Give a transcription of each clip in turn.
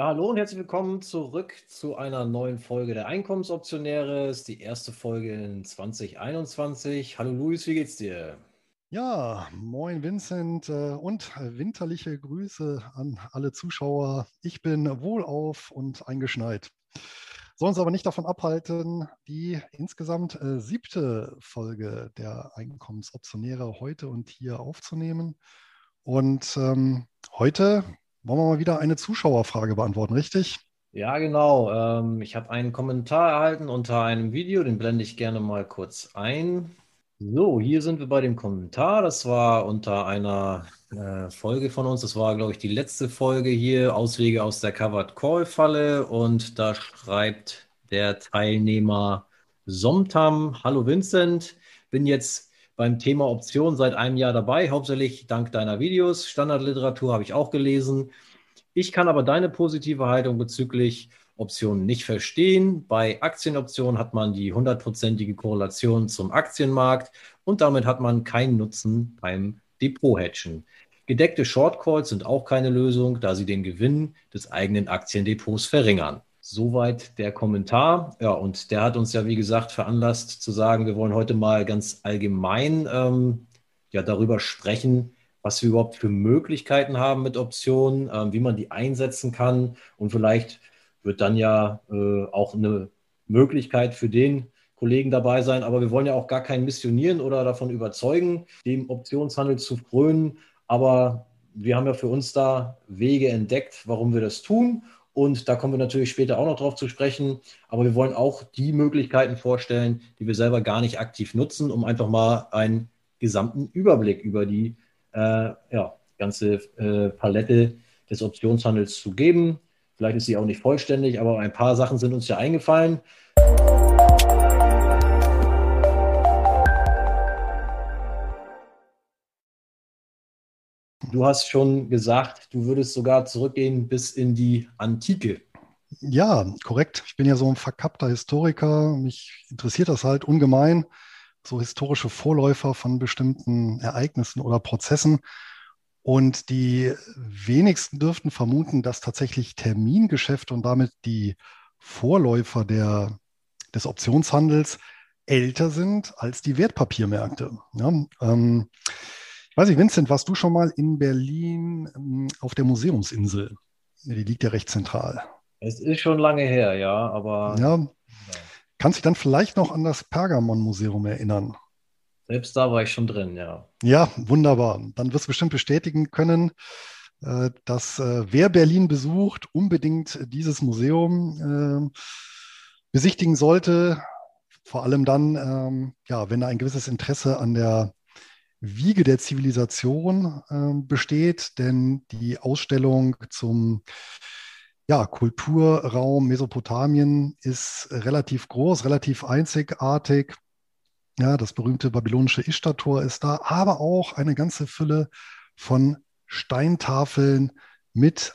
Ja, hallo und herzlich willkommen zurück zu einer neuen Folge der Einkommensoptionäre. Das ist die erste Folge in 2021. Hallo Luis, wie geht's dir? Ja, moin Vincent äh, und winterliche Grüße an alle Zuschauer. Ich bin wohlauf und eingeschneit. Soll uns aber nicht davon abhalten, die insgesamt äh, siebte Folge der Einkommensoptionäre heute und hier aufzunehmen. Und ähm, heute wollen wir mal wieder eine Zuschauerfrage beantworten, richtig? Ja, genau. Ähm, ich habe einen Kommentar erhalten unter einem Video, den blende ich gerne mal kurz ein. So, hier sind wir bei dem Kommentar. Das war unter einer äh, Folge von uns. Das war, glaube ich, die letzte Folge hier, Auswege aus der Covered Call Falle. Und da schreibt der Teilnehmer Somtam, Hallo Vincent, bin jetzt beim Thema Option seit einem Jahr dabei, hauptsächlich dank deiner Videos. Standardliteratur habe ich auch gelesen. Ich kann aber deine positive Haltung bezüglich Optionen nicht verstehen. Bei Aktienoptionen hat man die hundertprozentige Korrelation zum Aktienmarkt und damit hat man keinen Nutzen beim Depot-Hedgen. Gedeckte Shortcalls sind auch keine Lösung, da sie den Gewinn des eigenen Aktiendepots verringern. Soweit der Kommentar. Ja, und der hat uns ja, wie gesagt, veranlasst zu sagen, wir wollen heute mal ganz allgemein ähm, ja, darüber sprechen, was wir überhaupt für Möglichkeiten haben mit Optionen, ähm, wie man die einsetzen kann. Und vielleicht wird dann ja äh, auch eine Möglichkeit für den Kollegen dabei sein. Aber wir wollen ja auch gar keinen missionieren oder davon überzeugen, dem Optionshandel zu frönen. Aber wir haben ja für uns da Wege entdeckt, warum wir das tun. Und da kommen wir natürlich später auch noch drauf zu sprechen. Aber wir wollen auch die Möglichkeiten vorstellen, die wir selber gar nicht aktiv nutzen, um einfach mal einen gesamten Überblick über die äh, ja, ganze äh, Palette des Optionshandels zu geben. Vielleicht ist sie auch nicht vollständig, aber ein paar Sachen sind uns ja eingefallen. Du hast schon gesagt, du würdest sogar zurückgehen bis in die Antike. Ja, korrekt. Ich bin ja so ein verkappter Historiker. Mich interessiert das halt ungemein, so historische Vorläufer von bestimmten Ereignissen oder Prozessen. Und die wenigsten dürften vermuten, dass tatsächlich Termingeschäfte und damit die Vorläufer der, des Optionshandels älter sind als die Wertpapiermärkte. Ja, ähm, weiß nicht, Vincent, warst du schon mal in Berlin ähm, auf der Museumsinsel? Die liegt ja recht zentral. Es ist schon lange her, ja, aber. Ja. ja. Kannst du dich dann vielleicht noch an das Pergamon-Museum erinnern? Selbst da war ich schon drin, ja. Ja, wunderbar. Dann wirst du bestimmt bestätigen können, äh, dass äh, wer Berlin besucht, unbedingt dieses Museum äh, besichtigen sollte. Vor allem dann, ähm, ja, wenn da ein gewisses Interesse an der Wiege der Zivilisation äh, besteht, denn die Ausstellung zum ja, Kulturraum Mesopotamien ist relativ groß, relativ einzigartig. Ja, das berühmte babylonische Ishtar-Tor ist da, aber auch eine ganze Fülle von Steintafeln mit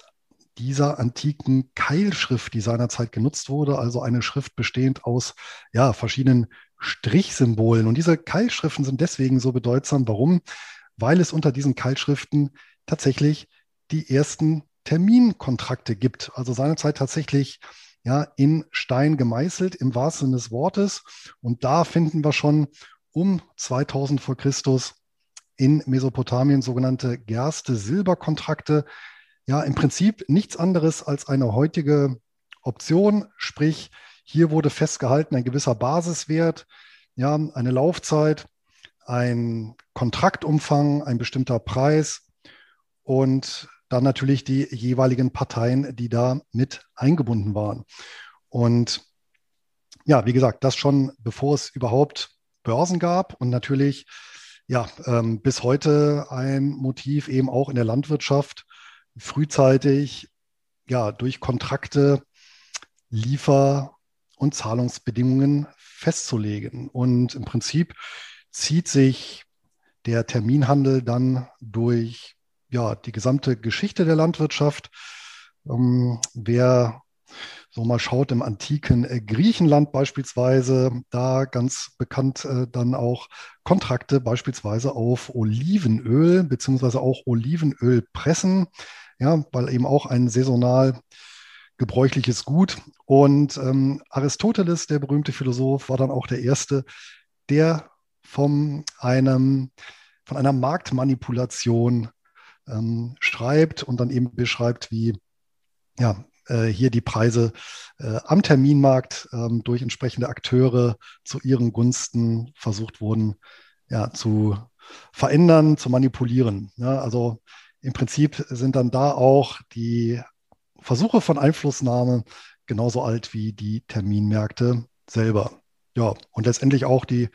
dieser antiken Keilschrift, die seinerzeit genutzt wurde, also eine Schrift bestehend aus ja, verschiedenen Strichsymbolen. Und diese Keilschriften sind deswegen so bedeutsam. Warum? Weil es unter diesen Keilschriften tatsächlich die ersten Terminkontrakte gibt. Also seinerzeit tatsächlich ja, in Stein gemeißelt im wahrsten Sinne des Wortes. Und da finden wir schon um 2000 vor Christus in Mesopotamien sogenannte Gerste-Silber-Kontrakte. Ja, im Prinzip nichts anderes als eine heutige Option, sprich hier wurde festgehalten ein gewisser Basiswert, ja, eine Laufzeit, ein Kontraktumfang, ein bestimmter Preis und dann natürlich die jeweiligen Parteien, die da mit eingebunden waren. Und ja, wie gesagt, das schon bevor es überhaupt Börsen gab und natürlich ja ähm, bis heute ein Motiv eben auch in der Landwirtschaft frühzeitig ja durch Kontrakte Liefer- und Zahlungsbedingungen festzulegen. Und im Prinzip zieht sich der Terminhandel dann durch ja, die gesamte Geschichte der Landwirtschaft. Ähm, wer so mal schaut im antiken äh, Griechenland beispielsweise, da ganz bekannt äh, dann auch Kontrakte beispielsweise auf Olivenöl beziehungsweise auch Olivenölpressen, ja, weil eben auch ein saisonal gebräuchliches Gut. Und ähm, Aristoteles, der berühmte Philosoph, war dann auch der Erste, der von, einem, von einer Marktmanipulation ähm, schreibt und dann eben beschreibt, wie ja, äh, hier die Preise äh, am Terminmarkt ähm, durch entsprechende Akteure zu ihren Gunsten versucht wurden ja, zu verändern, zu manipulieren. Ja, also im Prinzip sind dann da auch die Versuche von Einflussnahme genauso alt wie die Terminmärkte selber. Ja, und letztendlich auch die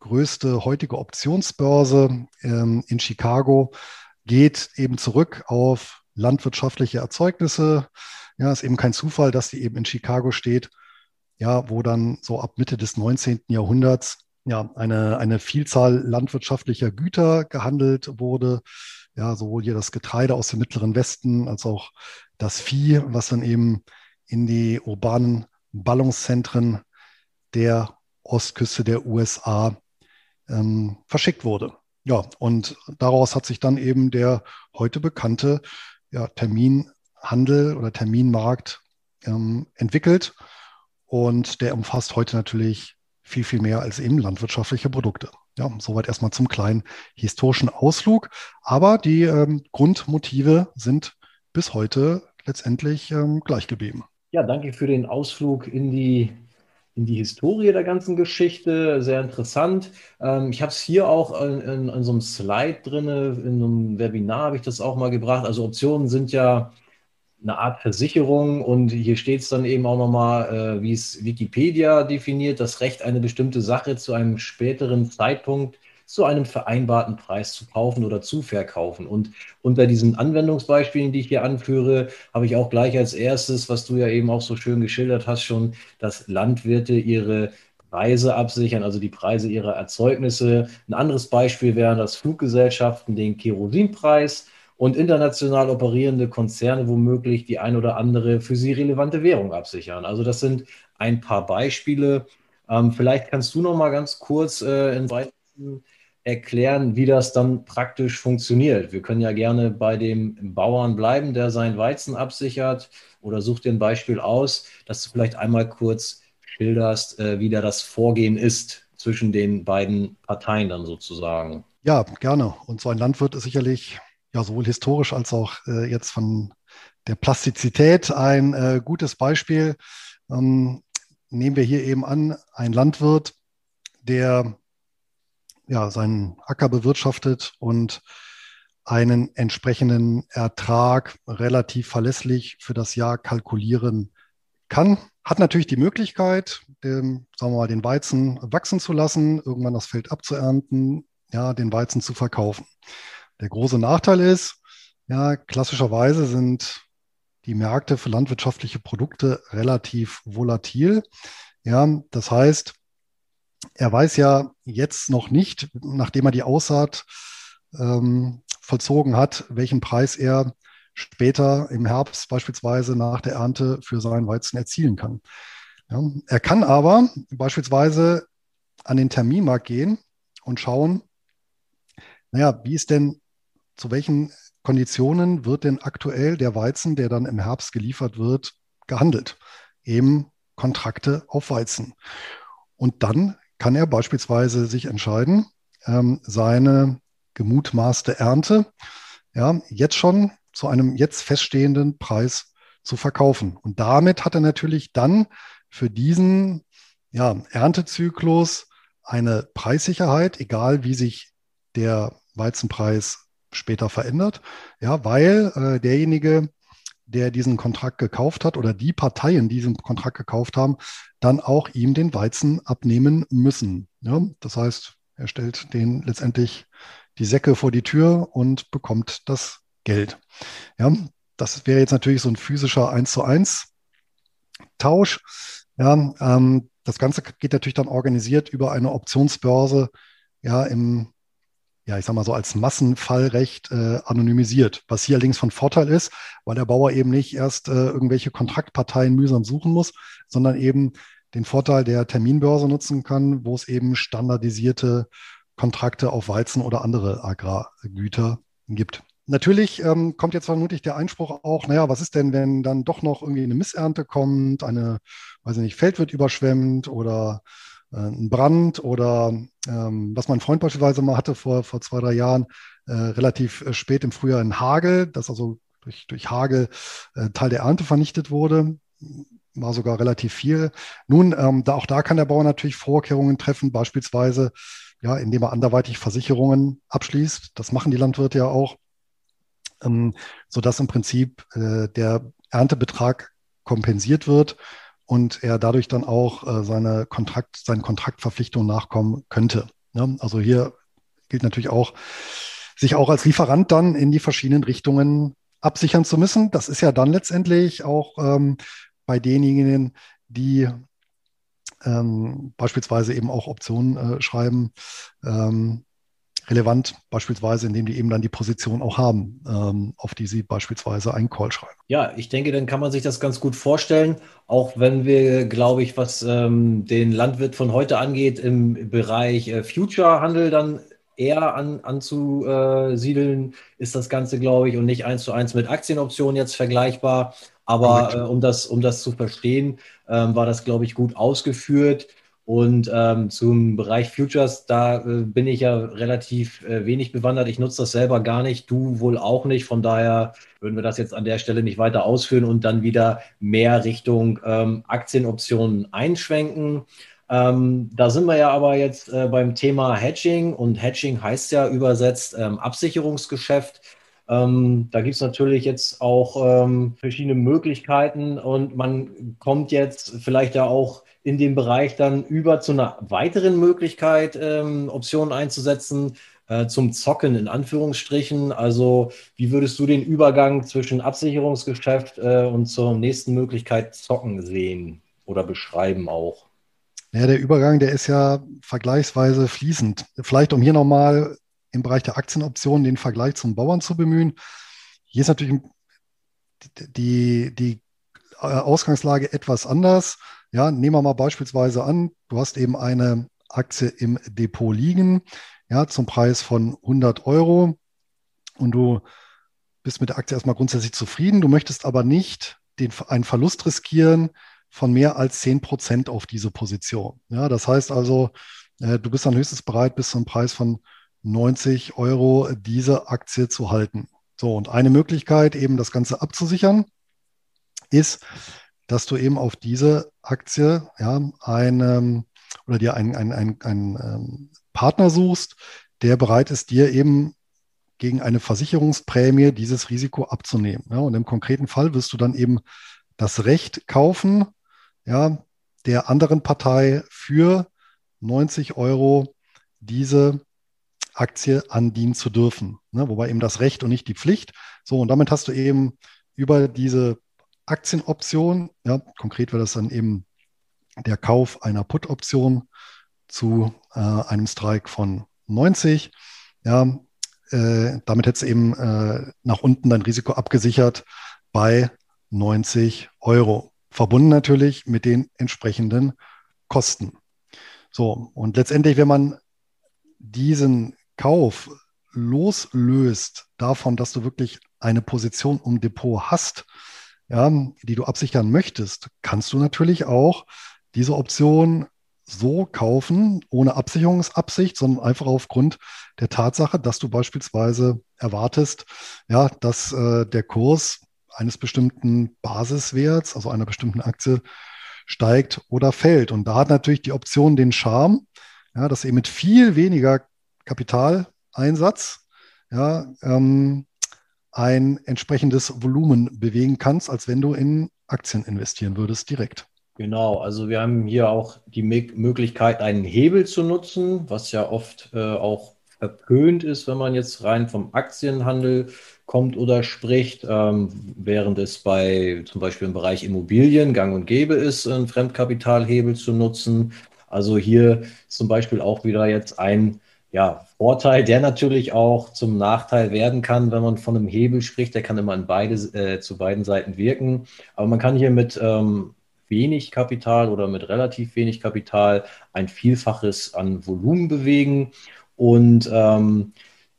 größte heutige Optionsbörse ähm, in Chicago geht eben zurück auf landwirtschaftliche Erzeugnisse. Ja, ist eben kein Zufall, dass die eben in Chicago steht, ja, wo dann so ab Mitte des 19. Jahrhunderts ja eine, eine Vielzahl landwirtschaftlicher Güter gehandelt wurde. Ja, sowohl hier das Getreide aus dem Mittleren Westen als auch das Vieh, was dann eben in die urbanen Ballungszentren der Ostküste der USA ähm, verschickt wurde. Ja, und daraus hat sich dann eben der heute bekannte ja, Terminhandel oder Terminmarkt ähm, entwickelt. Und der umfasst heute natürlich viel, viel mehr als eben landwirtschaftliche Produkte. Ja, soweit erstmal zum kleinen historischen Ausflug. Aber die ähm, Grundmotive sind bis heute letztendlich ähm, gleich geblieben. Ja, danke für den Ausflug in die, in die Historie der ganzen Geschichte. Sehr interessant. Ähm, ich habe es hier auch in, in, in, so einem Slide drin, in einem Webinar habe ich das auch mal gebracht. Also Optionen sind ja eine Art Versicherung und hier steht es dann eben auch nochmal, äh, wie es Wikipedia definiert, das Recht, eine bestimmte Sache zu einem späteren Zeitpunkt zu einem vereinbarten Preis zu kaufen oder zu verkaufen. Und unter diesen Anwendungsbeispielen, die ich hier anführe, habe ich auch gleich als erstes, was du ja eben auch so schön geschildert hast, schon, dass Landwirte ihre Preise absichern, also die Preise ihrer Erzeugnisse. Ein anderes Beispiel wären das Fluggesellschaften den Kerosinpreis und international operierende Konzerne womöglich die ein oder andere für sie relevante Währung absichern. Also das sind ein paar Beispiele. Ähm, vielleicht kannst du noch mal ganz kurz äh, in weiteren erklären, wie das dann praktisch funktioniert. Wir können ja gerne bei dem Bauern bleiben, der sein Weizen absichert oder such dir ein Beispiel aus, dass du vielleicht einmal kurz schilderst, äh, wie da das Vorgehen ist zwischen den beiden Parteien dann sozusagen. Ja, gerne. Und so ein Landwirt ist sicherlich ja sowohl historisch als auch äh, jetzt von der Plastizität ein äh, gutes Beispiel. Ähm, nehmen wir hier eben an, ein Landwirt, der ja, seinen Acker bewirtschaftet und einen entsprechenden Ertrag relativ verlässlich für das Jahr kalkulieren kann. Hat natürlich die Möglichkeit, den, sagen wir mal, den Weizen wachsen zu lassen, irgendwann das Feld abzuernten, ja, den Weizen zu verkaufen. Der große Nachteil ist, ja, klassischerweise sind die Märkte für landwirtschaftliche Produkte relativ volatil. Ja, das heißt, er weiß ja jetzt noch nicht, nachdem er die Aussaat ähm, vollzogen hat, welchen Preis er später im Herbst beispielsweise nach der Ernte für seinen Weizen erzielen kann. Ja, er kann aber beispielsweise an den Terminmarkt gehen und schauen, naja, wie ist denn, zu welchen Konditionen wird denn aktuell der Weizen, der dann im Herbst geliefert wird, gehandelt? Eben Kontrakte auf Weizen. Und dann kann er beispielsweise sich entscheiden, ähm, seine gemutmaßte Ernte ja, jetzt schon zu einem jetzt feststehenden Preis zu verkaufen. Und damit hat er natürlich dann für diesen ja, Erntezyklus eine Preissicherheit, egal wie sich der Weizenpreis später verändert, ja, weil äh, derjenige, der diesen Kontrakt gekauft hat oder die Parteien, die diesen Kontrakt gekauft haben, dann auch ihm den Weizen abnehmen müssen. Ja, das heißt, er stellt den letztendlich die Säcke vor die Tür und bekommt das Geld. Ja, das wäre jetzt natürlich so ein physischer 1 zu 1 Tausch. Ja, ähm, das Ganze geht natürlich dann organisiert über eine Optionsbörse ja, im ja, ich sag mal so als Massenfallrecht äh, anonymisiert, was hier allerdings von Vorteil ist, weil der Bauer eben nicht erst äh, irgendwelche Kontraktparteien mühsam suchen muss, sondern eben den Vorteil der Terminbörse nutzen kann, wo es eben standardisierte Kontrakte auf Weizen oder andere Agrargüter gibt. Natürlich ähm, kommt jetzt vermutlich der Einspruch auch, naja, was ist denn, wenn dann doch noch irgendwie eine Missernte kommt, eine, weiß ich nicht, Feld wird überschwemmt oder ein Brand oder ähm, was mein Freund beispielsweise mal hatte vor, vor zwei, drei Jahren, äh, relativ äh, spät im Frühjahr ein Hagel, dass also durch, durch Hagel äh, Teil der Ernte vernichtet wurde war sogar relativ viel. Nun, ähm, da, auch da kann der Bauer natürlich Vorkehrungen treffen, beispielsweise, ja, indem er anderweitig Versicherungen abschließt. Das machen die Landwirte ja auch ähm, sodass im Prinzip äh, der Erntebetrag kompensiert wird und er dadurch dann auch äh, seine Kontrakt, seinen Kontraktverpflichtungen nachkommen könnte. Ne? Also hier gilt natürlich auch, sich auch als Lieferant dann in die verschiedenen Richtungen absichern zu müssen. Das ist ja dann letztendlich auch ähm, bei denjenigen, die ähm, beispielsweise eben auch Optionen äh, schreiben, ähm, relevant, beispielsweise, indem die eben dann die Position auch haben, ähm, auf die sie beispielsweise einen Call schreiben. Ja, ich denke, dann kann man sich das ganz gut vorstellen, auch wenn wir, glaube ich, was ähm, den Landwirt von heute angeht, im Bereich äh, Future-Handel dann eher an, anzusiedeln, ist das Ganze, glaube ich, und nicht eins zu eins mit Aktienoptionen jetzt vergleichbar. Aber äh, um, das, um das zu verstehen, ähm, war das, glaube ich, gut ausgeführt. Und ähm, zum Bereich Futures, da äh, bin ich ja relativ äh, wenig bewandert. Ich nutze das selber gar nicht, du wohl auch nicht. Von daher würden wir das jetzt an der Stelle nicht weiter ausführen und dann wieder mehr Richtung ähm, Aktienoptionen einschwenken. Ähm, da sind wir ja aber jetzt äh, beim Thema Hedging und Hedging heißt ja übersetzt ähm, Absicherungsgeschäft. Ähm, da gibt es natürlich jetzt auch ähm, verschiedene Möglichkeiten und man kommt jetzt vielleicht ja auch in dem Bereich dann über zu einer weiteren Möglichkeit, ähm, Optionen einzusetzen, äh, zum Zocken in Anführungsstrichen. Also wie würdest du den Übergang zwischen Absicherungsgeschäft äh, und zur nächsten Möglichkeit Zocken sehen oder beschreiben auch? Ja, der Übergang, der ist ja vergleichsweise fließend. Vielleicht um hier nochmal im Bereich der Aktienoptionen den Vergleich zum Bauern zu bemühen. Hier ist natürlich die, die äh, Ausgangslage etwas anders. Ja, nehmen wir mal beispielsweise an, du hast eben eine Aktie im Depot liegen, ja, zum Preis von 100 Euro und du bist mit der Aktie erstmal grundsätzlich zufrieden. Du möchtest aber nicht den, einen Verlust riskieren von mehr als 10 Prozent auf diese Position. Ja, das heißt also, äh, du bist dann höchstens bereit, bis zum Preis von 90 Euro diese Aktie zu halten. So, und eine Möglichkeit, eben das Ganze abzusichern, ist, dass du eben auf diese Aktie ja, einen oder dir einen, einen, einen, einen ähm, Partner suchst, der bereit ist, dir eben gegen eine Versicherungsprämie dieses Risiko abzunehmen. Ja, und im konkreten Fall wirst du dann eben das Recht kaufen, ja, der anderen Partei für 90 Euro diese Aktie andienen zu dürfen. Ne? Wobei eben das Recht und nicht die Pflicht. So, und damit hast du eben über diese Aktienoption. Ja, konkret wäre das dann eben der Kauf einer Put-Option zu äh, einem Strike von 90. Ja, äh, damit hättest du eben äh, nach unten dein Risiko abgesichert bei 90 Euro. Verbunden natürlich mit den entsprechenden Kosten. So, und letztendlich, wenn man diesen Kauf loslöst davon, dass du wirklich eine Position im Depot hast, ja, die du absichern möchtest, kannst du natürlich auch diese Option so kaufen, ohne Absicherungsabsicht, sondern einfach aufgrund der Tatsache, dass du beispielsweise erwartest, ja, dass äh, der Kurs eines bestimmten Basiswerts, also einer bestimmten Aktie, steigt oder fällt. Und da hat natürlich die Option den Charme, ja, dass eben mit viel weniger Kapitaleinsatz ja, ähm, ein entsprechendes Volumen bewegen kannst, als wenn du in Aktien investieren würdest direkt. Genau, also wir haben hier auch die Möglichkeit, einen Hebel zu nutzen, was ja oft äh, auch verpönt ist, wenn man jetzt rein vom Aktienhandel kommt oder spricht, ähm, während es bei zum Beispiel im Bereich Immobilien gang und gäbe ist, einen Fremdkapitalhebel zu nutzen. Also hier zum Beispiel auch wieder jetzt ein ja, Vorteil, der natürlich auch zum Nachteil werden kann, wenn man von einem Hebel spricht. Der kann immer an beide, äh, zu beiden Seiten wirken. Aber man kann hier mit ähm, wenig Kapital oder mit relativ wenig Kapital ein Vielfaches an Volumen bewegen. Und ähm,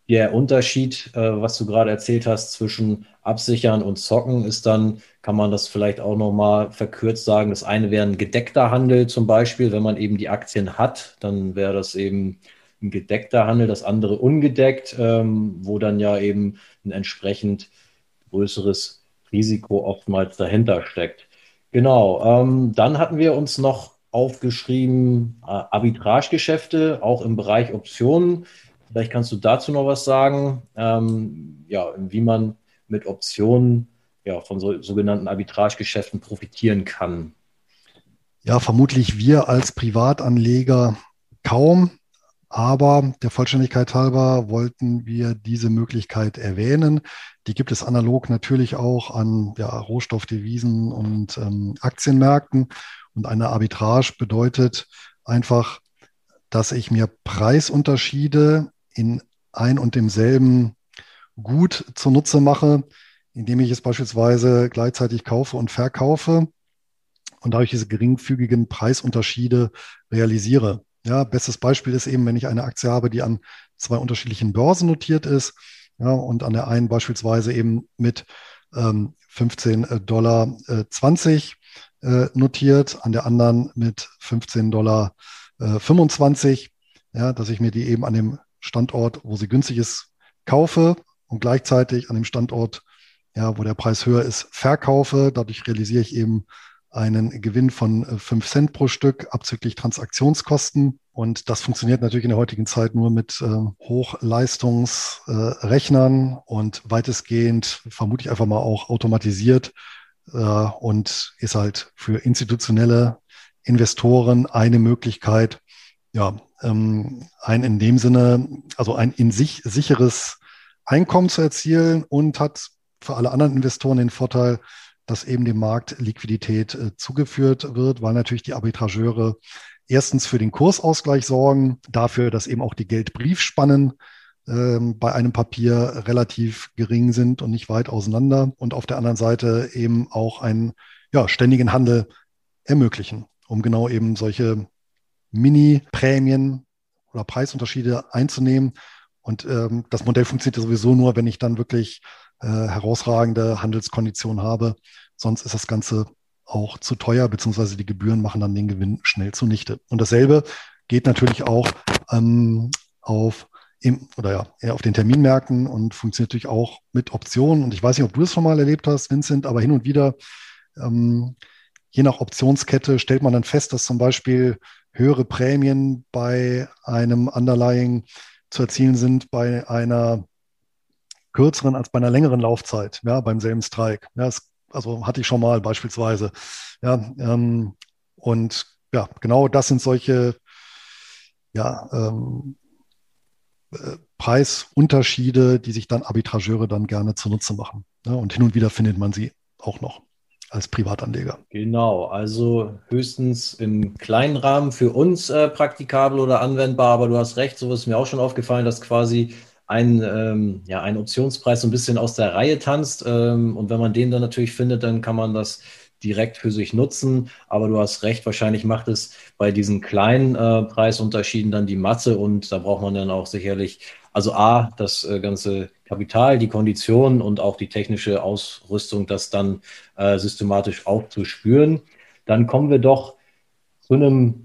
der Unterschied, äh, was du gerade erzählt hast, zwischen Absichern und Zocken ist dann, kann man das vielleicht auch nochmal verkürzt sagen. Das eine wäre ein gedeckter Handel zum Beispiel. Wenn man eben die Aktien hat, dann wäre das eben ein gedeckter Handel, das andere ungedeckt, ähm, wo dann ja eben ein entsprechend größeres Risiko oftmals dahinter steckt. Genau, ähm, dann hatten wir uns noch aufgeschrieben, äh, Arbitragegeschäfte, auch im Bereich Optionen. Vielleicht kannst du dazu noch was sagen, ähm, ja, wie man mit Optionen ja, von so, sogenannten Arbitragegeschäften profitieren kann. Ja, vermutlich wir als Privatanleger kaum. Aber der Vollständigkeit halber wollten wir diese Möglichkeit erwähnen. Die gibt es analog natürlich auch an ja, Rohstoffdevisen und ähm, Aktienmärkten. Und eine Arbitrage bedeutet einfach, dass ich mir Preisunterschiede in ein und demselben Gut zunutze mache, indem ich es beispielsweise gleichzeitig kaufe und verkaufe und dadurch diese geringfügigen Preisunterschiede realisiere. Ja, bestes Beispiel ist eben, wenn ich eine Aktie habe, die an zwei unterschiedlichen Börsen notiert ist ja, und an der einen beispielsweise eben mit ähm, 15 äh, Dollar äh, 20 äh, notiert, an der anderen mit 15 Dollar äh, 25, ja, dass ich mir die eben an dem Standort, wo sie günstig ist, kaufe und gleichzeitig an dem Standort, ja, wo der Preis höher ist, verkaufe. Dadurch realisiere ich eben einen Gewinn von 5 äh, Cent pro Stück abzüglich Transaktionskosten. Und das funktioniert natürlich in der heutigen Zeit nur mit äh, Hochleistungsrechnern äh, und weitestgehend, vermute ich einfach mal auch automatisiert äh, und ist halt für institutionelle Investoren eine Möglichkeit, ja, ähm, ein in dem Sinne, also ein in sich sicheres Einkommen zu erzielen und hat für alle anderen Investoren den Vorteil, dass eben dem Markt Liquidität äh, zugeführt wird, weil natürlich die Arbitrageure erstens für den Kursausgleich sorgen, dafür, dass eben auch die Geldbriefspannen ähm, bei einem Papier relativ gering sind und nicht weit auseinander und auf der anderen Seite eben auch einen ja, ständigen Handel ermöglichen, um genau eben solche Mini-Prämien oder Preisunterschiede einzunehmen. Und ähm, das Modell funktioniert sowieso nur, wenn ich dann wirklich äh, herausragende Handelskonditionen habe. Sonst ist das Ganze auch zu teuer, beziehungsweise die Gebühren machen dann den Gewinn schnell zunichte. Und dasselbe geht natürlich auch ähm, auf im, oder ja, auf den Terminmärkten und funktioniert natürlich auch mit Optionen. Und ich weiß nicht, ob du das schon mal erlebt hast, Vincent, aber hin und wieder, ähm, je nach Optionskette, stellt man dann fest, dass zum Beispiel höhere Prämien bei einem Underlying zu erzielen sind bei einer kürzeren als bei einer längeren Laufzeit, ja, beim selben Strike. Ja, das, also hatte ich schon mal beispielsweise. Ja, ähm, und ja, genau das sind solche ja, ähm, äh, Preisunterschiede, die sich dann Arbitrageure dann gerne zunutze machen. Ja, und hin und wieder findet man sie auch noch als Privatanleger. Genau, also höchstens im kleinen Rahmen für uns äh, praktikabel oder anwendbar, aber du hast recht, so ist mir auch schon aufgefallen, dass quasi ein, ähm, ja, ein Optionspreis so ein bisschen aus der Reihe tanzt. Ähm, und wenn man den dann natürlich findet, dann kann man das direkt für sich nutzen. Aber du hast recht, wahrscheinlich macht es bei diesen kleinen äh, Preisunterschieden dann die Masse und da braucht man dann auch sicherlich, also A, das äh, ganze Kapital, die Konditionen und auch die technische Ausrüstung, das dann äh, systematisch aufzuspüren. Dann kommen wir doch zu einem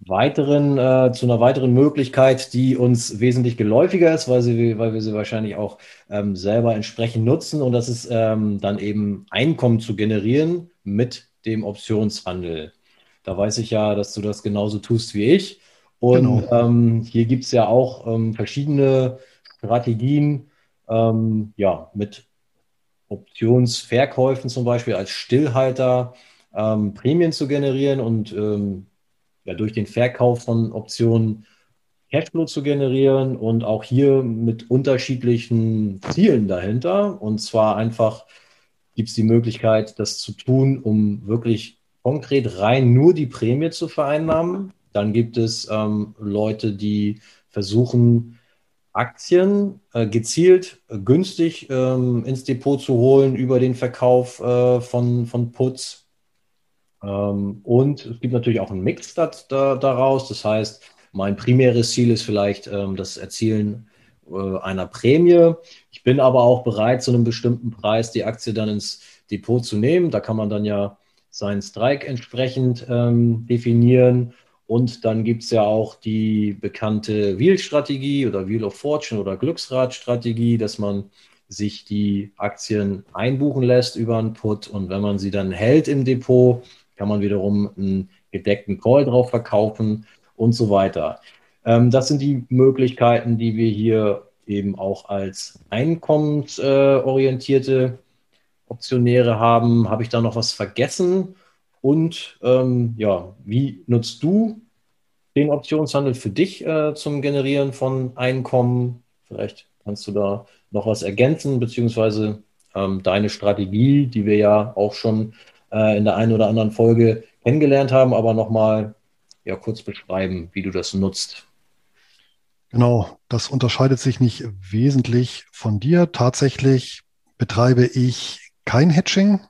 weiteren, äh, zu einer weiteren Möglichkeit, die uns wesentlich geläufiger ist, weil, sie, weil wir sie wahrscheinlich auch ähm, selber entsprechend nutzen. Und das ist ähm, dann eben Einkommen zu generieren mit dem Optionshandel. Da weiß ich ja, dass du das genauso tust wie ich. Und genau. ähm, hier gibt es ja auch ähm, verschiedene Strategien, ähm, ja, mit Optionsverkäufen zum Beispiel als Stillhalter ähm, Prämien zu generieren und ja, durch den Verkauf von Optionen Cashflow zu generieren und auch hier mit unterschiedlichen Zielen dahinter. Und zwar einfach gibt es die Möglichkeit, das zu tun, um wirklich konkret rein nur die Prämie zu vereinnahmen. Dann gibt es ähm, Leute, die versuchen, Aktien äh, gezielt äh, günstig ähm, ins Depot zu holen über den Verkauf äh, von, von Puts. Ähm, und es gibt natürlich auch einen Mix da, da, daraus. Das heißt, mein primäres Ziel ist vielleicht ähm, das Erzielen äh, einer Prämie. Ich bin aber auch bereit, zu einem bestimmten Preis die Aktie dann ins Depot zu nehmen. Da kann man dann ja seinen Strike entsprechend ähm, definieren. Und dann gibt es ja auch die bekannte Wheel-Strategie oder Wheel of Fortune oder Glücksrad-Strategie, dass man sich die Aktien einbuchen lässt über einen Put und wenn man sie dann hält im Depot, kann man wiederum einen gedeckten Call drauf verkaufen und so weiter. Ähm, das sind die Möglichkeiten, die wir hier eben auch als einkommensorientierte Optionäre haben. Habe ich da noch was vergessen? Und ähm, ja, wie nutzt du den Optionshandel für dich äh, zum Generieren von Einkommen? Vielleicht kannst du da noch was ergänzen, beziehungsweise ähm, deine Strategie, die wir ja auch schon in der einen oder anderen Folge kennengelernt haben, aber nochmal ja, kurz beschreiben, wie du das nutzt. Genau, das unterscheidet sich nicht wesentlich von dir. Tatsächlich betreibe ich kein Hedging.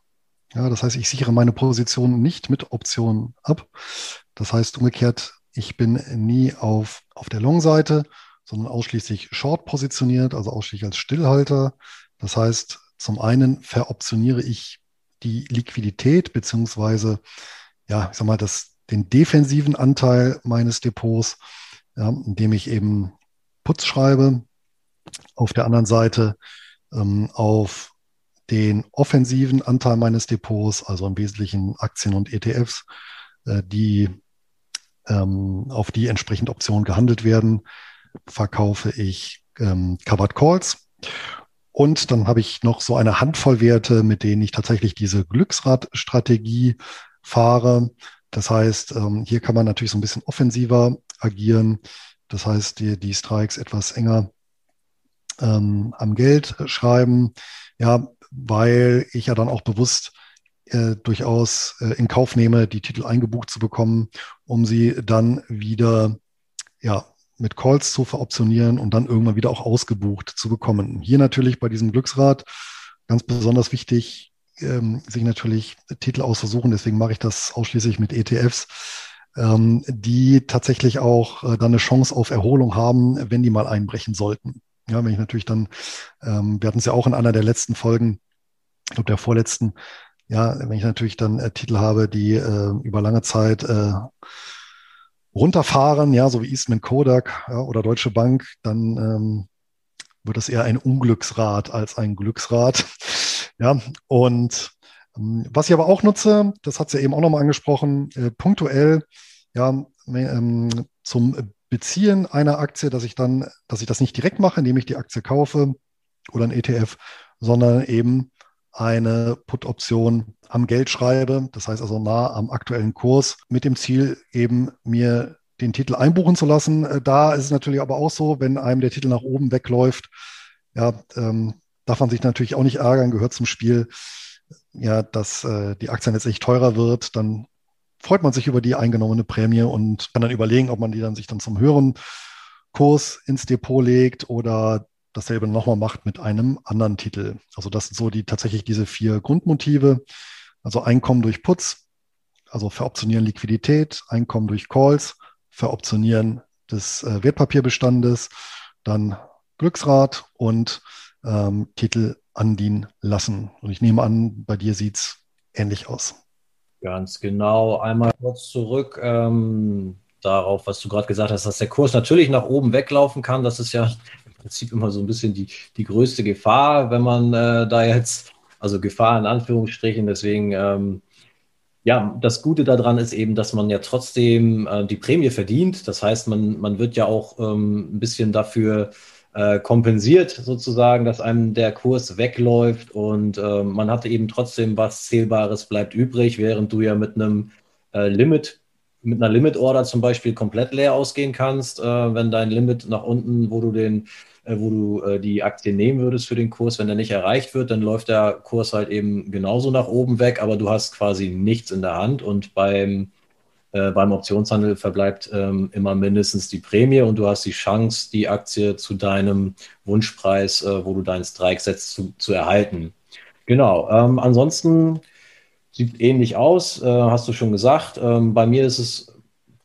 Ja, das heißt, ich sichere meine Position nicht mit Optionen ab. Das heißt umgekehrt, ich bin nie auf, auf der Long-Seite, sondern ausschließlich Short positioniert, also ausschließlich als Stillhalter. Das heißt, zum einen veroptioniere ich die Liquidität beziehungsweise, ja, ich sag mal, das, den defensiven Anteil meines Depots, ja, indem ich eben Putz schreibe. Auf der anderen Seite ähm, auf den offensiven Anteil meines Depots, also im Wesentlichen Aktien und ETFs, äh, die ähm, auf die entsprechend Optionen gehandelt werden, verkaufe ich ähm, Covered Calls. Und dann habe ich noch so eine Handvoll Werte, mit denen ich tatsächlich diese Glücksradstrategie fahre. Das heißt, ähm, hier kann man natürlich so ein bisschen offensiver agieren. Das heißt, die, die Strikes etwas enger ähm, am Geld schreiben. Ja, weil ich ja dann auch bewusst äh, durchaus äh, in Kauf nehme, die Titel eingebucht zu bekommen, um sie dann wieder ja, mit Calls zu veroptionieren und dann irgendwann wieder auch ausgebucht zu bekommen. Hier natürlich bei diesem Glücksrad ganz besonders wichtig, ähm, sich natürlich Titel ausversuchen. Deswegen mache ich das ausschließlich mit ETFs, ähm, die tatsächlich auch äh, dann eine Chance auf Erholung haben, wenn die mal einbrechen sollten. Ja, wenn ich natürlich dann, ähm, wir hatten es ja auch in einer der letzten Folgen, ich glaube der vorletzten, ja, wenn ich natürlich dann äh, Titel habe, die äh, über lange Zeit äh, runterfahren, ja, so wie Eastman Kodak ja, oder Deutsche Bank, dann ähm, wird es eher ein Unglücksrad als ein Glücksrad. Ja, und ähm, was ich aber auch nutze, das hat sie ja eben auch nochmal angesprochen, äh, punktuell, ja, ähm, zum Beziehen einer Aktie, dass ich dann, dass ich das nicht direkt mache, indem ich die Aktie kaufe oder ein ETF, sondern eben eine Put-Option am Geld schreibe, das heißt also nah am aktuellen Kurs, mit dem Ziel eben mir den Titel einbuchen zu lassen. Äh, da ist es natürlich aber auch so, wenn einem der Titel nach oben wegläuft, ja, ähm, darf man sich natürlich auch nicht ärgern, gehört zum Spiel, ja, dass äh, die Aktie letztlich teurer wird, dann freut man sich über die eingenommene Prämie und kann dann überlegen, ob man die dann sich dann zum höheren Kurs ins Depot legt oder dasselbe nochmal macht mit einem anderen Titel. Also das sind so die tatsächlich diese vier Grundmotive. Also Einkommen durch Putz, also veroptionieren Liquidität, Einkommen durch Calls, veroptionieren des äh, Wertpapierbestandes, dann Glücksrad und ähm, Titel andienen lassen. Und ich nehme an, bei dir sieht es ähnlich aus. Ganz genau. Einmal kurz zurück ähm, darauf, was du gerade gesagt hast, dass der Kurs natürlich nach oben weglaufen kann. Das ist ja Prinzip immer so ein bisschen die, die größte Gefahr, wenn man äh, da jetzt, also Gefahr in Anführungsstrichen, deswegen, ähm, ja, das Gute daran ist eben, dass man ja trotzdem äh, die Prämie verdient. Das heißt, man, man wird ja auch ähm, ein bisschen dafür äh, kompensiert, sozusagen, dass einem der Kurs wegläuft und äh, man hat eben trotzdem was Zählbares bleibt übrig, während du ja mit einem äh, Limit mit einer Limit Order zum Beispiel komplett leer ausgehen kannst, äh, wenn dein Limit nach unten, wo du den äh, wo du äh, die Aktie nehmen würdest für den Kurs, wenn der nicht erreicht wird, dann läuft der Kurs halt eben genauso nach oben weg, aber du hast quasi nichts in der Hand und beim, äh, beim Optionshandel verbleibt ähm, immer mindestens die Prämie und du hast die Chance, die Aktie zu deinem Wunschpreis, äh, wo du deinen Strike setzt, zu, zu erhalten. Genau. Ähm, ansonsten sieht ähnlich aus, äh, hast du schon gesagt. Ähm, bei mir ist es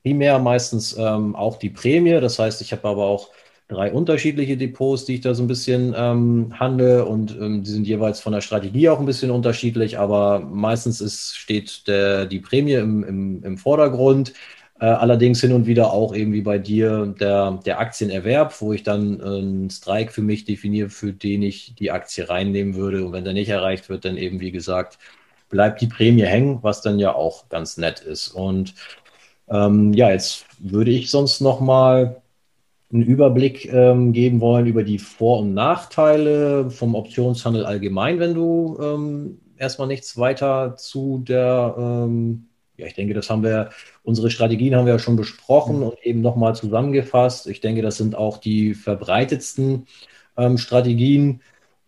primär meistens ähm, auch die Prämie. Das heißt, ich habe aber auch drei unterschiedliche Depots, die ich da so ein bisschen ähm, handle und ähm, die sind jeweils von der Strategie auch ein bisschen unterschiedlich, aber meistens ist, steht der, die Prämie im, im, im Vordergrund. Äh, allerdings hin und wieder auch irgendwie bei dir der, der Aktienerwerb, wo ich dann einen Strike für mich definiere, für den ich die Aktie reinnehmen würde. Und wenn der nicht erreicht wird, dann eben, wie gesagt, bleibt die Prämie hängen, was dann ja auch ganz nett ist. Und ähm, ja, jetzt würde ich sonst noch mal einen Überblick ähm, geben wollen über die Vor- und Nachteile vom Optionshandel allgemein, wenn du ähm, erstmal nichts weiter zu der, ähm, ja, ich denke, das haben wir, unsere Strategien haben wir ja schon besprochen mhm. und eben nochmal zusammengefasst. Ich denke, das sind auch die verbreitetsten ähm, Strategien.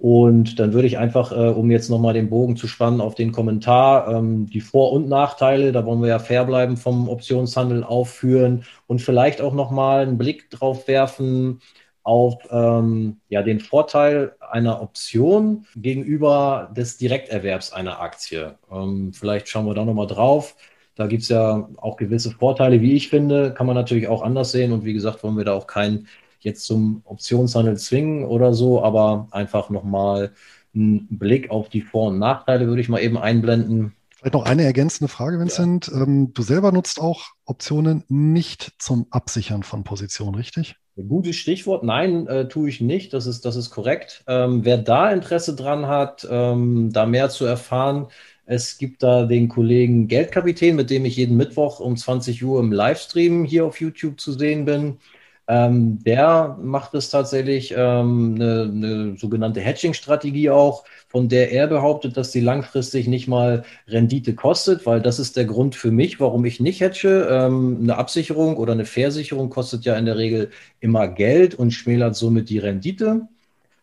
Und dann würde ich einfach, äh, um jetzt nochmal den Bogen zu spannen auf den Kommentar, ähm, die Vor- und Nachteile, da wollen wir ja fair bleiben vom Optionshandel aufführen und vielleicht auch nochmal einen Blick drauf werfen auf ähm, ja, den Vorteil einer Option gegenüber des Direkterwerbs einer Aktie. Ähm, vielleicht schauen wir da nochmal drauf. Da gibt es ja auch gewisse Vorteile, wie ich finde, kann man natürlich auch anders sehen. Und wie gesagt, wollen wir da auch keinen jetzt zum Optionshandel zwingen oder so, aber einfach nochmal einen Blick auf die Vor- und Nachteile würde ich mal eben einblenden. Vielleicht noch eine ergänzende Frage, Vincent. Ja. Ähm, du selber nutzt auch Optionen nicht zum Absichern von Positionen, richtig? Gutes Stichwort. Nein, äh, tue ich nicht. Das ist, das ist korrekt. Ähm, wer da Interesse dran hat, ähm, da mehr zu erfahren, es gibt da den Kollegen Geldkapitän, mit dem ich jeden Mittwoch um 20 Uhr im Livestream hier auf YouTube zu sehen bin. Ähm, der macht es tatsächlich ähm, eine, eine, sogenannte Hedging-Strategie auch, von der er behauptet, dass sie langfristig nicht mal Rendite kostet, weil das ist der Grund für mich, warum ich nicht hedge. Ähm, eine Absicherung oder eine Versicherung kostet ja in der Regel immer Geld und schmälert somit die Rendite.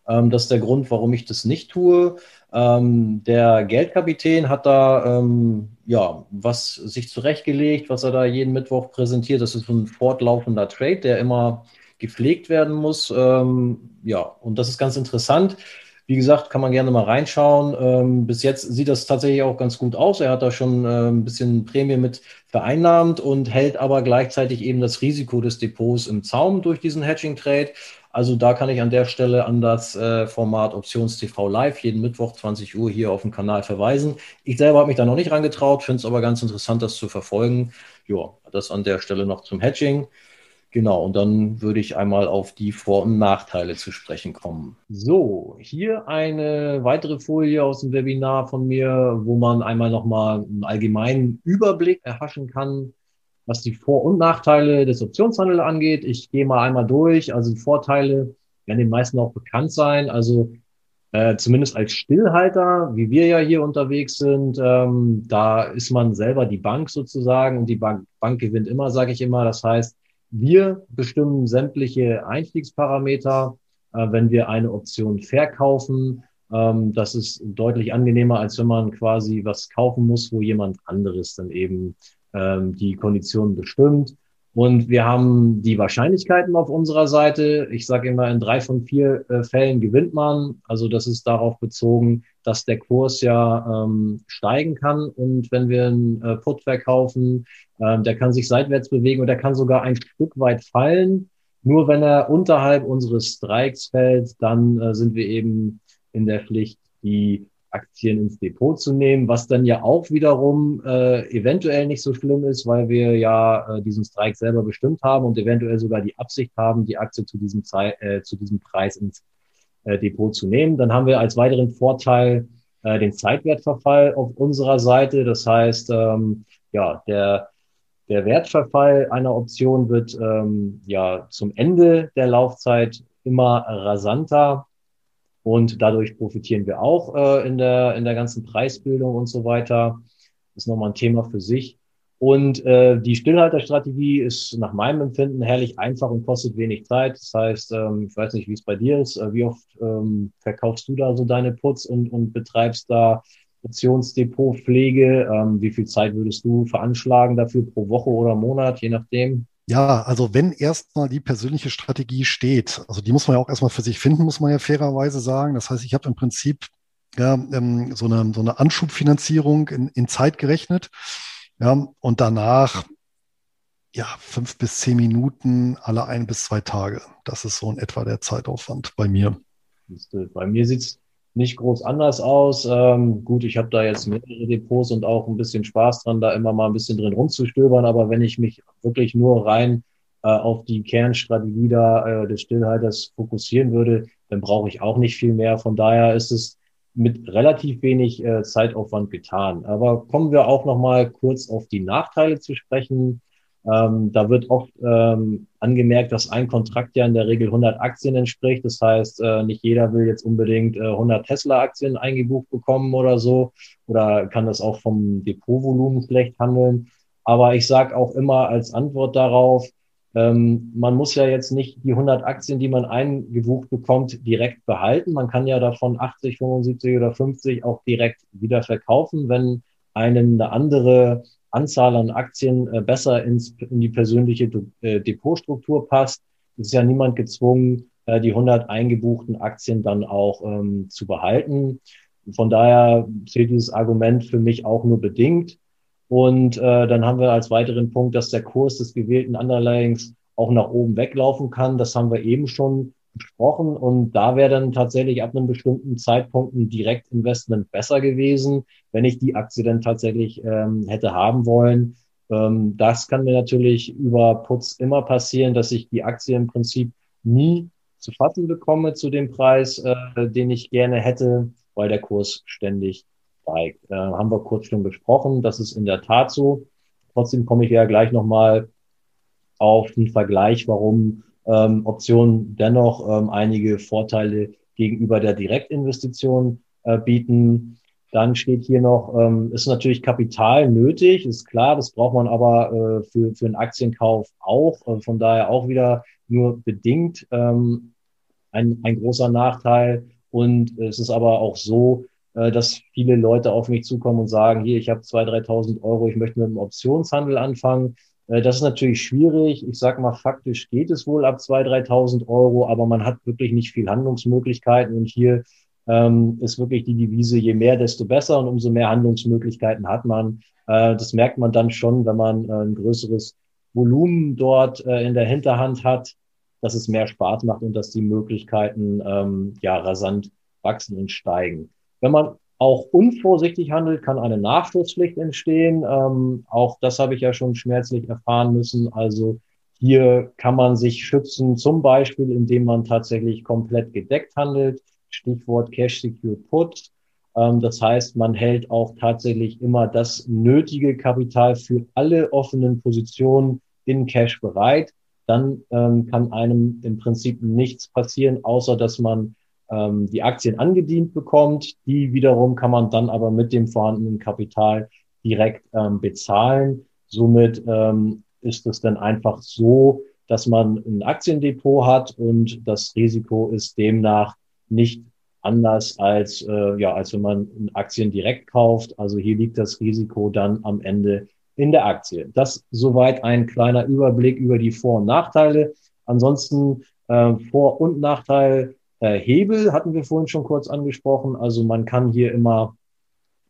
Ähm, das ist der Grund, warum ich das nicht tue. Ähm, der Geldkapitän hat da ähm, ja was sich zurechtgelegt, was er da jeden Mittwoch präsentiert. Das ist ein fortlaufender Trade, der immer gepflegt werden muss. Ähm, ja, und das ist ganz interessant. Wie gesagt, kann man gerne mal reinschauen. Ähm, bis jetzt sieht das tatsächlich auch ganz gut aus. Er hat da schon äh, ein bisschen Prämie mit vereinnahmt und hält aber gleichzeitig eben das Risiko des Depots im Zaum durch diesen Hedging-Trade. Also da kann ich an der Stelle an das äh, Format Options-TV Live jeden Mittwoch 20 Uhr hier auf dem Kanal verweisen. Ich selber habe mich da noch nicht rangetraut, finde es aber ganz interessant, das zu verfolgen. Ja, das an der Stelle noch zum Hedging. Genau, und dann würde ich einmal auf die Vor- und Nachteile zu sprechen kommen. So, hier eine weitere Folie aus dem Webinar von mir, wo man einmal nochmal einen allgemeinen Überblick erhaschen kann was die Vor- und Nachteile des Optionshandels angeht. Ich gehe mal einmal durch. Also die Vorteile werden den meisten auch bekannt sein. Also äh, zumindest als Stillhalter, wie wir ja hier unterwegs sind, ähm, da ist man selber die Bank sozusagen und die Bank, Bank gewinnt immer, sage ich immer. Das heißt, wir bestimmen sämtliche Einstiegsparameter, äh, wenn wir eine Option verkaufen. Ähm, das ist deutlich angenehmer, als wenn man quasi was kaufen muss, wo jemand anderes dann eben ähm, die Konditionen bestimmt. Und wir haben die Wahrscheinlichkeiten auf unserer Seite. Ich sage immer, in drei von vier äh, Fällen gewinnt man. Also das ist darauf bezogen, dass der Kurs ja ähm, steigen kann. Und wenn wir einen äh, Put verkaufen, äh, der kann sich seitwärts bewegen und der kann sogar ein Stück weit fallen. Nur wenn er unterhalb unseres Strikes fällt, dann äh, sind wir eben in der Pflicht, die Aktien ins Depot zu nehmen, was dann ja auch wiederum äh, eventuell nicht so schlimm ist, weil wir ja äh, diesen Strike selber bestimmt haben und eventuell sogar die Absicht haben, die Aktie zu diesem, Zei äh, zu diesem Preis ins äh, Depot zu nehmen. Dann haben wir als weiteren Vorteil äh, den Zeitwertverfall auf unserer Seite. Das heißt, ähm, ja, der der Wertverfall einer Option wird ähm, ja zum Ende der Laufzeit immer rasanter und dadurch profitieren wir auch äh, in, der, in der ganzen Preisbildung und so weiter. Das ist nochmal ein Thema für sich. Und äh, die Stillhalterstrategie ist nach meinem Empfinden herrlich einfach und kostet wenig Zeit. Das heißt, ähm, ich weiß nicht, wie es bei dir ist. Äh, wie oft ähm, verkaufst du da so deine Putz und, und betreibst da Optionsdepotpflege? Ähm, wie viel Zeit würdest du veranschlagen dafür pro Woche oder Monat, je nachdem? Ja, also wenn erstmal die persönliche Strategie steht, also die muss man ja auch erstmal für sich finden, muss man ja fairerweise sagen. Das heißt, ich habe im Prinzip ja, ähm, so, eine, so eine Anschubfinanzierung in, in Zeit gerechnet. Ja, und danach ja, fünf bis zehn Minuten alle ein bis zwei Tage. Das ist so in etwa der Zeitaufwand bei mir. Bei mir sieht es nicht groß anders aus. Ähm, gut, ich habe da jetzt mehrere Depots und auch ein bisschen Spaß dran, da immer mal ein bisschen drin rumzustöbern. Aber wenn ich mich wirklich nur rein äh, auf die Kernstrategie da äh, des Stillhalters fokussieren würde, dann brauche ich auch nicht viel mehr. Von daher ist es mit relativ wenig äh, Zeitaufwand getan. Aber kommen wir auch noch mal kurz auf die Nachteile zu sprechen. Ähm, da wird oft ähm, angemerkt, dass ein Kontrakt ja in der Regel 100 Aktien entspricht. Das heißt, äh, nicht jeder will jetzt unbedingt äh, 100 Tesla-Aktien eingebucht bekommen oder so oder kann das auch vom Depotvolumen schlecht handeln. Aber ich sage auch immer als Antwort darauf, ähm, man muss ja jetzt nicht die 100 Aktien, die man eingebucht bekommt, direkt behalten. Man kann ja davon 80, 75 oder 50 auch direkt wieder verkaufen, wenn einem eine andere Anzahl an Aktien äh, besser ins, in die persönliche äh, Depotstruktur passt. Es ist ja niemand gezwungen, äh, die 100 eingebuchten Aktien dann auch ähm, zu behalten. Von daher zählt dieses Argument für mich auch nur bedingt. Und äh, dann haben wir als weiteren Punkt, dass der Kurs des gewählten Underlyings auch nach oben weglaufen kann. Das haben wir eben schon besprochen. Und da wäre dann tatsächlich ab einem bestimmten Zeitpunkt ein Direktinvestment besser gewesen, wenn ich die Aktie dann tatsächlich ähm, hätte haben wollen. Ähm, das kann mir natürlich über Putz immer passieren, dass ich die Aktie im Prinzip nie zu fassen bekomme zu dem Preis, äh, den ich gerne hätte, weil der Kurs ständig steigt. Äh, haben wir kurz schon besprochen. Das ist in der Tat so. Trotzdem komme ich ja gleich nochmal auf den Vergleich, warum ähm, Optionen dennoch ähm, einige Vorteile gegenüber der Direktinvestition äh, bieten. Dann steht hier noch, ähm, ist natürlich Kapital nötig, ist klar, das braucht man aber äh, für, für einen Aktienkauf auch. Äh, von daher auch wieder nur bedingt ähm, ein, ein großer Nachteil. Und es ist aber auch so, äh, dass viele Leute auf mich zukommen und sagen, hier, ich habe 2.000, 3.000 Euro, ich möchte mit dem Optionshandel anfangen. Äh, das ist natürlich schwierig. Ich sage mal, faktisch geht es wohl ab 2.000, 3.000 Euro, aber man hat wirklich nicht viel Handlungsmöglichkeiten. Und hier ähm, ist wirklich die Devise, je mehr, desto besser und umso mehr Handlungsmöglichkeiten hat man. Äh, das merkt man dann schon, wenn man äh, ein größeres Volumen dort äh, in der Hinterhand hat, dass es mehr Spaß macht und dass die Möglichkeiten ähm, ja rasant wachsen und steigen. Wenn man auch unvorsichtig handelt, kann eine Nachschusspflicht entstehen. Ähm, auch das habe ich ja schon schmerzlich erfahren müssen. Also hier kann man sich schützen, zum Beispiel, indem man tatsächlich komplett gedeckt handelt. Stichwort Cash Secured Put. Ähm, das heißt, man hält auch tatsächlich immer das nötige Kapital für alle offenen Positionen in Cash bereit. Dann ähm, kann einem im Prinzip nichts passieren, außer dass man ähm, die Aktien angedient bekommt. Die wiederum kann man dann aber mit dem vorhandenen Kapital direkt ähm, bezahlen. Somit ähm, ist es dann einfach so, dass man ein Aktiendepot hat und das Risiko ist demnach nicht anders als, äh, ja, als wenn man Aktien direkt kauft. Also hier liegt das Risiko dann am Ende in der Aktie. Das soweit ein kleiner Überblick über die Vor- und Nachteile. Ansonsten äh, Vor- und Nachteil äh, Hebel hatten wir vorhin schon kurz angesprochen. Also man kann hier immer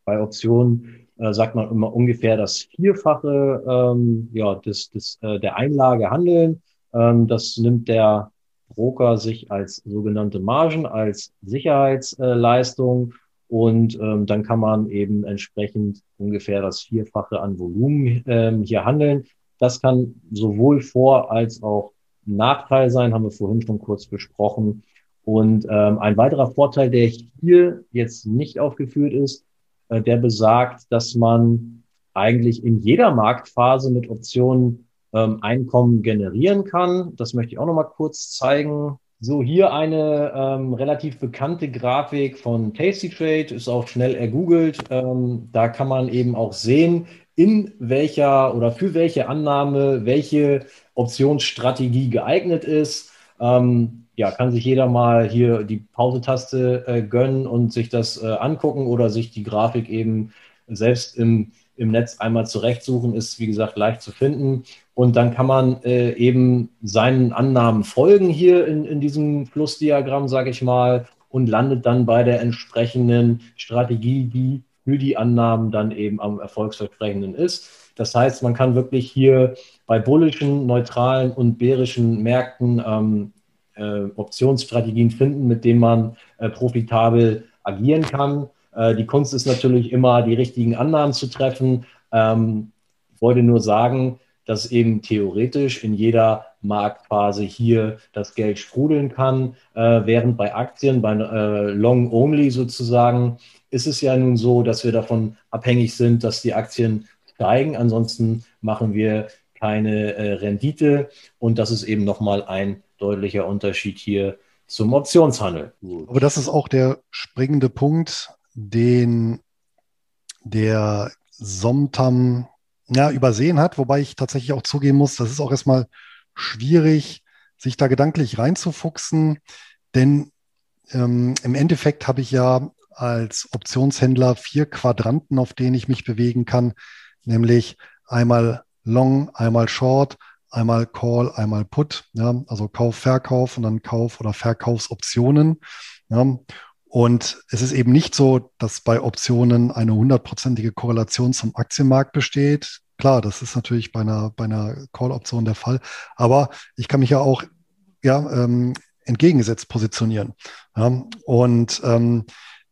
bei Optionen, äh, sagt man immer ungefähr das Vierfache ähm, ja, des, des, äh, der Einlage handeln. Ähm, das nimmt der Broker sich als sogenannte Margen, als Sicherheitsleistung. Und ähm, dann kann man eben entsprechend ungefähr das Vierfache an Volumen ähm, hier handeln. Das kann sowohl Vor- als auch Nachteil sein, haben wir vorhin schon kurz besprochen. Und ähm, ein weiterer Vorteil, der hier jetzt nicht aufgeführt ist, äh, der besagt, dass man eigentlich in jeder Marktphase mit Optionen ähm, Einkommen generieren kann. Das möchte ich auch noch mal kurz zeigen. So, hier eine ähm, relativ bekannte Grafik von Tasty Trade, ist auch schnell ergoogelt. Ähm, da kann man eben auch sehen, in welcher oder für welche Annahme welche Optionsstrategie geeignet ist. Ähm, ja, kann sich jeder mal hier die Pause-Taste äh, gönnen und sich das äh, angucken oder sich die Grafik eben selbst im, im Netz einmal zurechtsuchen, ist wie gesagt leicht zu finden. Und dann kann man äh, eben seinen Annahmen folgen hier in, in diesem Flussdiagramm, sage ich mal, und landet dann bei der entsprechenden Strategie, die für die Annahmen dann eben am erfolgsversprechenden ist. Das heißt, man kann wirklich hier bei bullischen, neutralen und bärischen Märkten ähm, äh, Optionsstrategien finden, mit denen man äh, profitabel agieren kann. Äh, die Kunst ist natürlich immer, die richtigen Annahmen zu treffen. Ähm, ich wollte nur sagen, dass eben theoretisch in jeder Marktphase hier das Geld sprudeln kann, äh, während bei Aktien, bei äh, Long Only sozusagen, ist es ja nun so, dass wir davon abhängig sind, dass die Aktien steigen. Ansonsten machen wir keine äh, Rendite. Und das ist eben nochmal ein deutlicher Unterschied hier zum Optionshandel. Aber das ist auch der springende Punkt, den der Somtam ja, übersehen hat, wobei ich tatsächlich auch zugeben muss, das ist auch erstmal schwierig, sich da gedanklich reinzufuchsen, denn ähm, im Endeffekt habe ich ja als Optionshändler vier Quadranten, auf denen ich mich bewegen kann, nämlich einmal Long, einmal Short, einmal Call, einmal Put, ja, also Kauf, Verkauf und dann Kauf- oder Verkaufsoptionen. Ja. Und es ist eben nicht so, dass bei Optionen eine hundertprozentige Korrelation zum Aktienmarkt besteht. Klar, das ist natürlich bei einer, bei einer Call-Option der Fall. Aber ich kann mich ja auch ja, ähm, entgegengesetzt positionieren. Ja. Und ähm,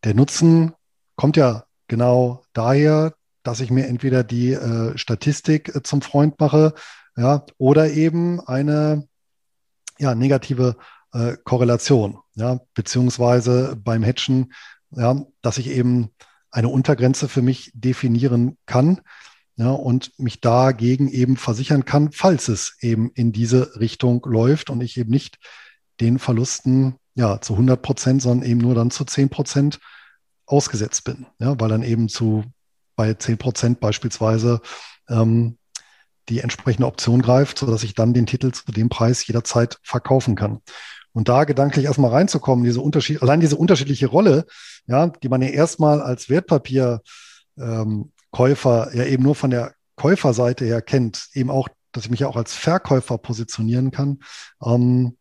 der Nutzen kommt ja genau daher, dass ich mir entweder die äh, Statistik äh, zum Freund mache, ja, oder eben eine ja, negative äh, Korrelation, ja, beziehungsweise beim Hedgen, ja, dass ich eben eine Untergrenze für mich definieren kann, ja, und mich dagegen eben versichern kann, falls es eben in diese Richtung läuft und ich eben nicht den Verlusten ja zu 100 Prozent, sondern eben nur dann zu 10 Prozent ausgesetzt bin, ja, weil dann eben zu bei 10 Prozent beispielsweise ähm, die entsprechende Option greift, sodass ich dann den Titel zu dem Preis jederzeit verkaufen kann. Und da gedanklich erstmal reinzukommen, diese Unterschied, allein diese unterschiedliche Rolle, ja, die man ja erstmal als Wertpapierkäufer ähm, ja eben nur von der Käuferseite her kennt, eben auch, dass ich mich ja auch als Verkäufer positionieren kann. Ähm,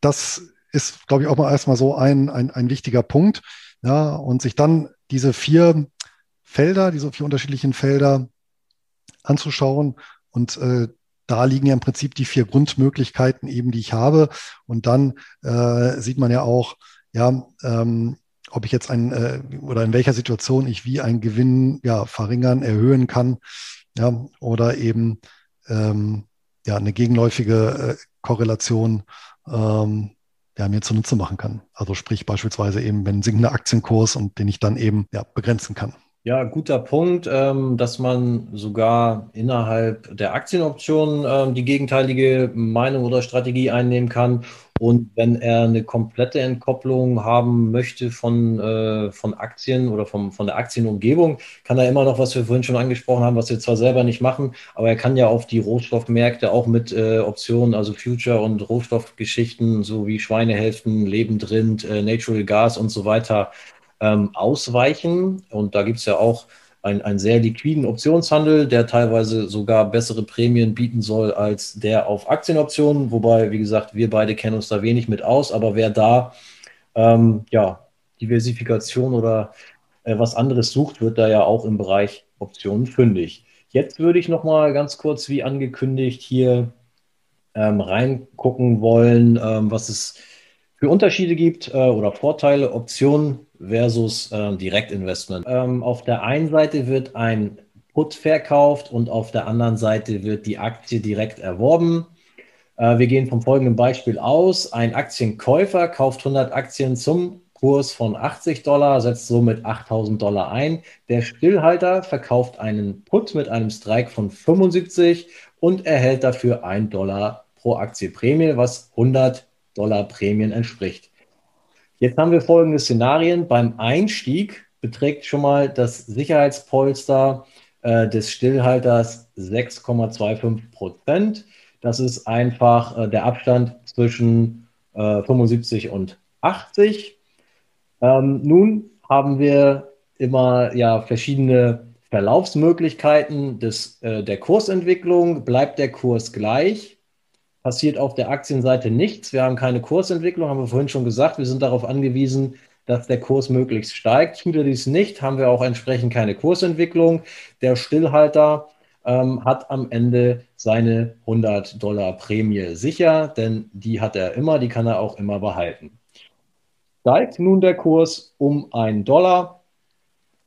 das ist, glaube ich, auch mal erstmal so ein, ein, ein wichtiger Punkt. Ja, und sich dann diese vier Felder, diese vier unterschiedlichen Felder anzuschauen. Und äh, da liegen ja im Prinzip die vier Grundmöglichkeiten eben, die ich habe. Und dann äh, sieht man ja auch, ja, ähm, ob ich jetzt ein äh, oder in welcher Situation ich wie einen Gewinn ja verringern, erhöhen kann, ja, oder eben ähm, ja eine gegenläufige äh, Korrelation ähm, ja, mir zunutze machen kann. Also sprich beispielsweise eben, wenn sinkender Aktienkurs und den ich dann eben ja, begrenzen kann. Ja, guter Punkt, ähm, dass man sogar innerhalb der Aktienoptionen ähm, die gegenteilige Meinung oder Strategie einnehmen kann. Und wenn er eine komplette Entkopplung haben möchte von, äh, von Aktien oder vom, von der Aktienumgebung, kann er immer noch, was wir vorhin schon angesprochen haben, was wir zwar selber nicht machen, aber er kann ja auf die Rohstoffmärkte auch mit äh, Optionen, also Future- und Rohstoffgeschichten, so wie Schweinehälften, Lebendrind, äh, Natural Gas und so weiter ähm, ausweichen. Und da gibt es ja auch ein, einen sehr liquiden Optionshandel, der teilweise sogar bessere Prämien bieten soll als der auf Aktienoptionen. Wobei, wie gesagt, wir beide kennen uns da wenig mit aus. Aber wer da ähm, ja, Diversifikation oder äh, was anderes sucht, wird da ja auch im Bereich Optionen fündig. Jetzt würde ich noch mal ganz kurz, wie angekündigt, hier ähm, reingucken wollen, ähm, was es für Unterschiede gibt äh, oder Vorteile, Optionen versus äh, Direktinvestment. Ähm, auf der einen Seite wird ein Put verkauft und auf der anderen Seite wird die Aktie direkt erworben. Äh, wir gehen vom folgenden Beispiel aus. Ein Aktienkäufer kauft 100 Aktien zum Kurs von 80 Dollar, setzt somit 8000 Dollar ein. Der Stillhalter verkauft einen Put mit einem Strike von 75 und erhält dafür 1 Dollar pro Aktie Prämie, was 100 Dollar Prämien entspricht. Jetzt haben wir folgende Szenarien. Beim Einstieg beträgt schon mal das Sicherheitspolster äh, des Stillhalters 6,25 Prozent. Das ist einfach äh, der Abstand zwischen äh, 75 und 80. Ähm, nun haben wir immer ja verschiedene Verlaufsmöglichkeiten des, äh, der Kursentwicklung. Bleibt der Kurs gleich, passiert auf der Aktienseite nichts. Wir haben keine Kursentwicklung, haben wir vorhin schon gesagt. Wir sind darauf angewiesen, dass der Kurs möglichst steigt. Tut er dies nicht, haben wir auch entsprechend keine Kursentwicklung. Der Stillhalter ähm, hat am Ende seine 100 Dollar Prämie sicher, denn die hat er immer, die kann er auch immer behalten. Steigt nun der Kurs um einen Dollar,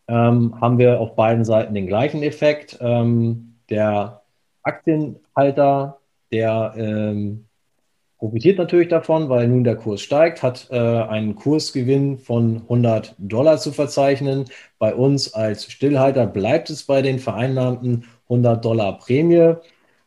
ähm, haben wir auf beiden Seiten den gleichen Effekt. Ähm, der Aktienhalter, der ähm, profitiert natürlich davon, weil nun der Kurs steigt, hat äh, einen Kursgewinn von 100 Dollar zu verzeichnen. Bei uns als Stillhalter bleibt es bei den vereinnahmten 100 Dollar Prämie.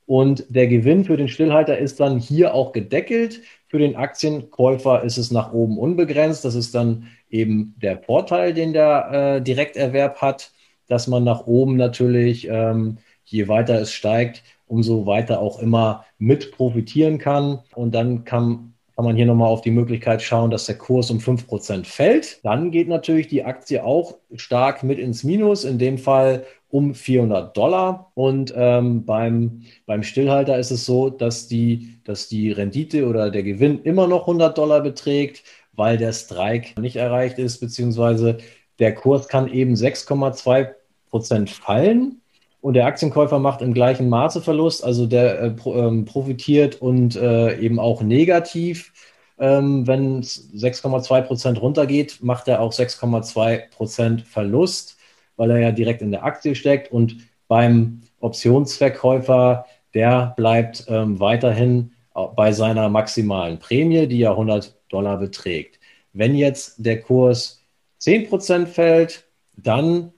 Und der Gewinn für den Stillhalter ist dann hier auch gedeckelt. Für den Aktienkäufer ist es nach oben unbegrenzt. Das ist dann eben der Vorteil, den der äh, Direkterwerb hat, dass man nach oben natürlich, ähm, je weiter es steigt, umso weiter auch immer mit profitieren kann. Und dann kann, kann man hier nochmal auf die Möglichkeit schauen, dass der Kurs um 5% fällt. Dann geht natürlich die Aktie auch stark mit ins Minus, in dem Fall um 400 Dollar. Und ähm, beim, beim Stillhalter ist es so, dass die, dass die Rendite oder der Gewinn immer noch 100 Dollar beträgt, weil der Strike nicht erreicht ist, beziehungsweise der Kurs kann eben 6,2 Prozent fallen und der Aktienkäufer macht im gleichen Maße Verlust, also der äh, ähm, profitiert und äh, eben auch negativ. Ähm, wenn es 6,2 Prozent runtergeht, macht er auch 6,2 Prozent Verlust, weil er ja direkt in der Aktie steckt. Und beim Optionsverkäufer, der bleibt ähm, weiterhin bei seiner maximalen Prämie, die ja 100 Dollar beträgt. Wenn jetzt der Kurs 10 Prozent fällt, dann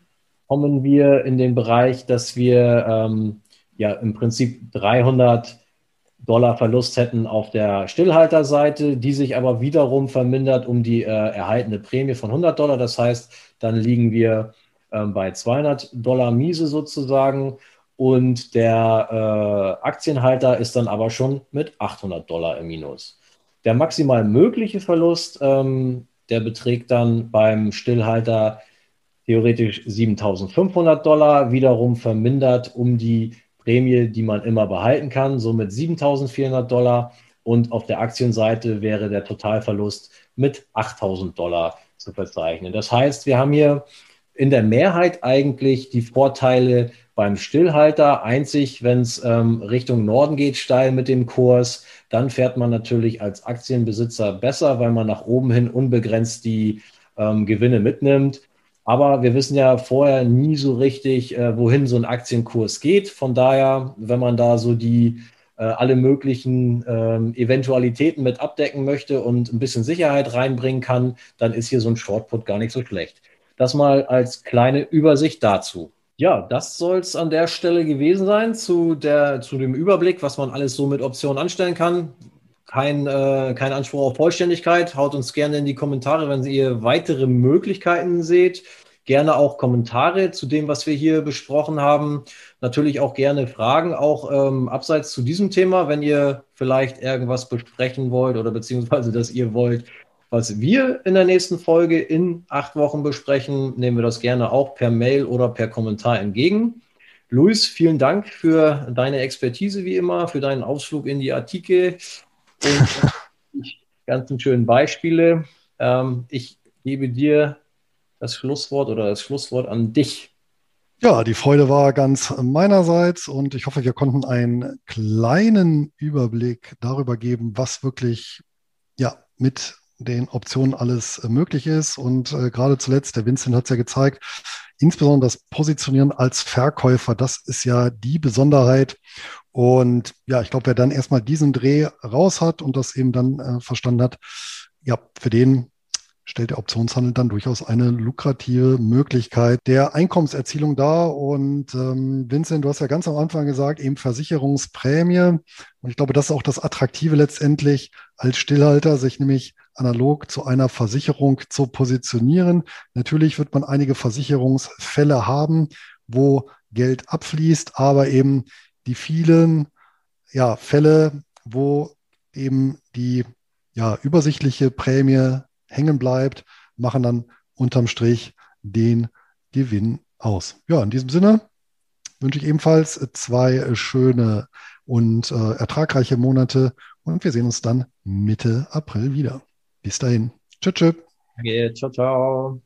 kommen wir in den Bereich, dass wir ähm, ja im Prinzip 300 Dollar Verlust hätten auf der Stillhalterseite, die sich aber wiederum vermindert um die äh, erhaltene Prämie von 100 Dollar. Das heißt, dann liegen wir ähm, bei 200 Dollar Miese sozusagen und der äh, Aktienhalter ist dann aber schon mit 800 Dollar im Minus. Der maximal mögliche Verlust, ähm, der beträgt dann beim Stillhalter theoretisch 7500 Dollar, wiederum vermindert um die Prämie, die man immer behalten kann, somit 7400 Dollar. Und auf der Aktienseite wäre der Totalverlust mit 8000 Dollar zu verzeichnen. Das heißt, wir haben hier in der Mehrheit eigentlich die Vorteile beim Stillhalter. Einzig, wenn es ähm, Richtung Norden geht, steil mit dem Kurs, dann fährt man natürlich als Aktienbesitzer besser, weil man nach oben hin unbegrenzt die ähm, Gewinne mitnimmt. Aber wir wissen ja vorher nie so richtig, äh, wohin so ein Aktienkurs geht. Von daher, wenn man da so die äh, alle möglichen ähm, Eventualitäten mit abdecken möchte und ein bisschen Sicherheit reinbringen kann, dann ist hier so ein Shortput gar nicht so schlecht. Das mal als kleine Übersicht dazu. Ja, das soll es an der Stelle gewesen sein zu, der, zu dem Überblick, was man alles so mit Optionen anstellen kann kein, äh, kein Anspruch auf Vollständigkeit. Haut uns gerne in die Kommentare, wenn ihr weitere Möglichkeiten seht. Gerne auch Kommentare zu dem, was wir hier besprochen haben. Natürlich auch gerne Fragen, auch ähm, abseits zu diesem Thema, wenn ihr vielleicht irgendwas besprechen wollt oder beziehungsweise, dass ihr wollt, was wir in der nächsten Folge in acht Wochen besprechen, nehmen wir das gerne auch per Mail oder per Kommentar entgegen. Luis, vielen Dank für deine Expertise wie immer, für deinen Ausflug in die Artikel und ganzen schönen Beispiele. Ähm, ich gebe dir das Schlusswort oder das Schlusswort an dich. Ja, die Freude war ganz meinerseits und ich hoffe, wir konnten einen kleinen Überblick darüber geben, was wirklich ja, mit den Optionen alles möglich ist. Und äh, gerade zuletzt, der Vincent hat es ja gezeigt, insbesondere das Positionieren als Verkäufer, das ist ja die Besonderheit. Und ja, ich glaube, wer dann erstmal diesen Dreh raus hat und das eben dann äh, verstanden hat, ja, für den stellt der Optionshandel dann durchaus eine lukrative Möglichkeit der Einkommenserzielung dar. Und ähm, Vincent, du hast ja ganz am Anfang gesagt, eben Versicherungsprämie. Und ich glaube, das ist auch das Attraktive letztendlich als Stillhalter, sich nämlich analog zu einer Versicherung zu positionieren. Natürlich wird man einige Versicherungsfälle haben, wo Geld abfließt, aber eben die vielen ja, Fälle, wo eben die ja, übersichtliche Prämie hängen bleibt, machen dann unterm Strich den Gewinn aus. Ja, in diesem Sinne wünsche ich ebenfalls zwei schöne und äh, ertragreiche Monate und wir sehen uns dann Mitte April wieder. Bis dahin. Tschüss. tschüss. Danke, ciao, ciao.